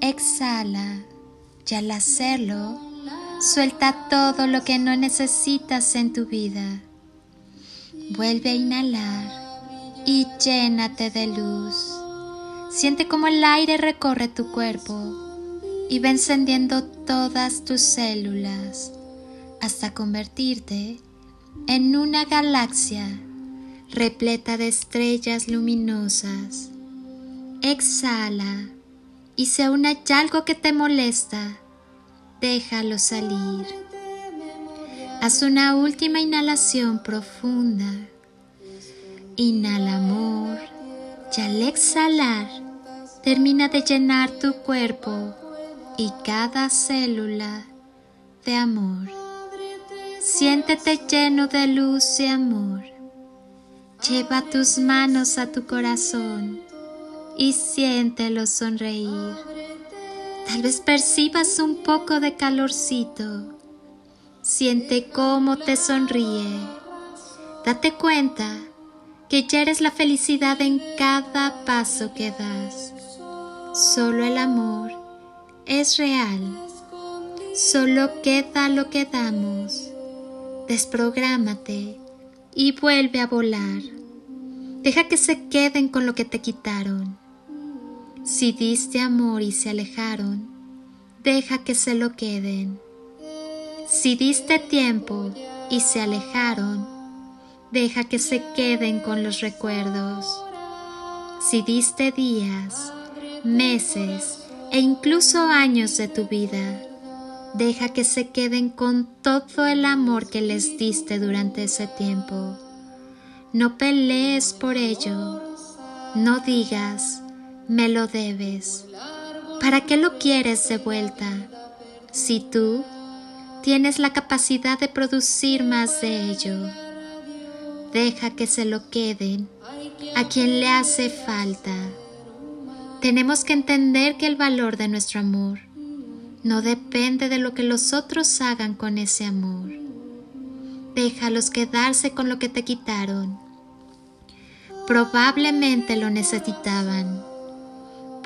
Exhala y al hacerlo, suelta todo lo que no necesitas en tu vida. Vuelve a inhalar y llénate de luz. Siente como el aire recorre tu cuerpo y va encendiendo todas tus células hasta convertirte en una galaxia repleta de estrellas luminosas. Exhala y si aún hay algo que te molesta, déjalo salir. Haz una última inhalación profunda. Inhala amor y al exhalar termina de llenar tu cuerpo y cada célula de amor. Siéntete lleno de luz y amor. Lleva tus manos a tu corazón y siéntelo sonreír. Tal vez percibas un poco de calorcito. Siente cómo te sonríe. Date cuenta que ya eres la felicidad en cada paso que das. Solo el amor es real. Solo queda lo que damos. Desprográmate y vuelve a volar. Deja que se queden con lo que te quitaron. Si diste amor y se alejaron, deja que se lo queden. Si diste tiempo y se alejaron, deja que se queden con los recuerdos. Si diste días, meses e incluso años de tu vida, deja que se queden con todo el amor que les diste durante ese tiempo. No pelees por ello, no digas, me lo debes. ¿Para qué lo quieres de vuelta? Si tú tienes la capacidad de producir más de ello, deja que se lo queden a quien le hace falta. Tenemos que entender que el valor de nuestro amor no depende de lo que los otros hagan con ese amor. Déjalos quedarse con lo que te quitaron. Probablemente lo necesitaban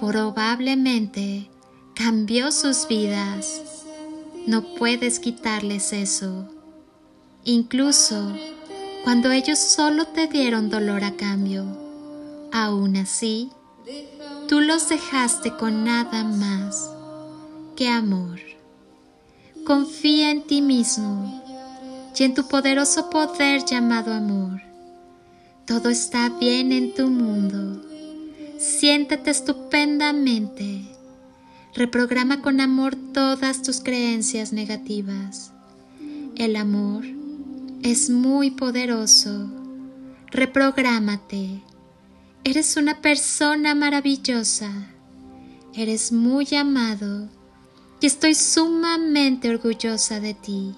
probablemente cambió sus vidas. No puedes quitarles eso. Incluso cuando ellos solo te dieron dolor a cambio, aún así, tú los dejaste con nada más que amor. Confía en ti mismo y en tu poderoso poder llamado amor. Todo está bien en tu mundo Siéntete estupendamente. Reprograma con amor todas tus creencias negativas. El amor es muy poderoso. Reprográmate. Eres una persona maravillosa. Eres muy amado y estoy sumamente orgullosa de ti.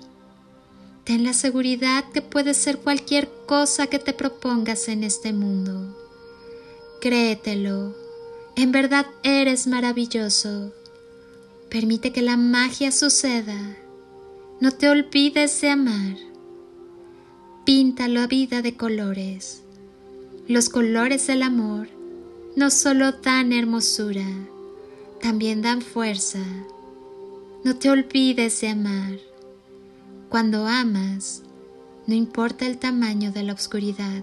Ten la seguridad que puedes ser cualquier cosa que te propongas en este mundo. Créetelo, en verdad eres maravilloso. Permite que la magia suceda. No te olvides de amar. Pinta la vida de colores. Los colores del amor no solo dan hermosura, también dan fuerza. No te olvides de amar. Cuando amas, no importa el tamaño de la oscuridad,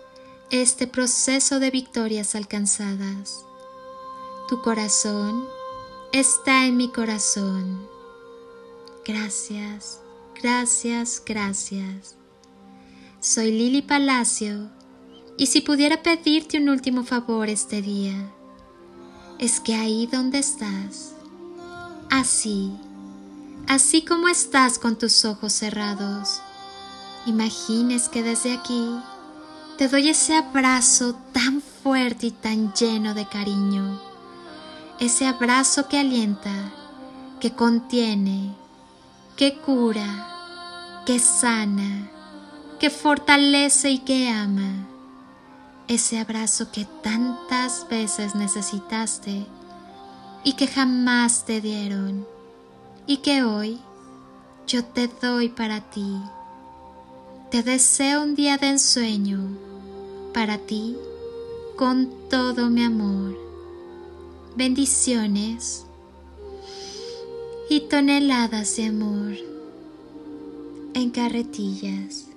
este proceso de victorias alcanzadas. Tu corazón está en mi corazón. Gracias, gracias, gracias. Soy Lili Palacio y si pudiera pedirte un último favor este día, es que ahí donde estás, así, así como estás con tus ojos cerrados, imagines que desde aquí te doy ese abrazo tan fuerte y tan lleno de cariño, ese abrazo que alienta, que contiene, que cura, que sana, que fortalece y que ama. Ese abrazo que tantas veces necesitaste y que jamás te dieron y que hoy yo te doy para ti. Te deseo un día de ensueño para ti con todo mi amor. Bendiciones y toneladas de amor en carretillas.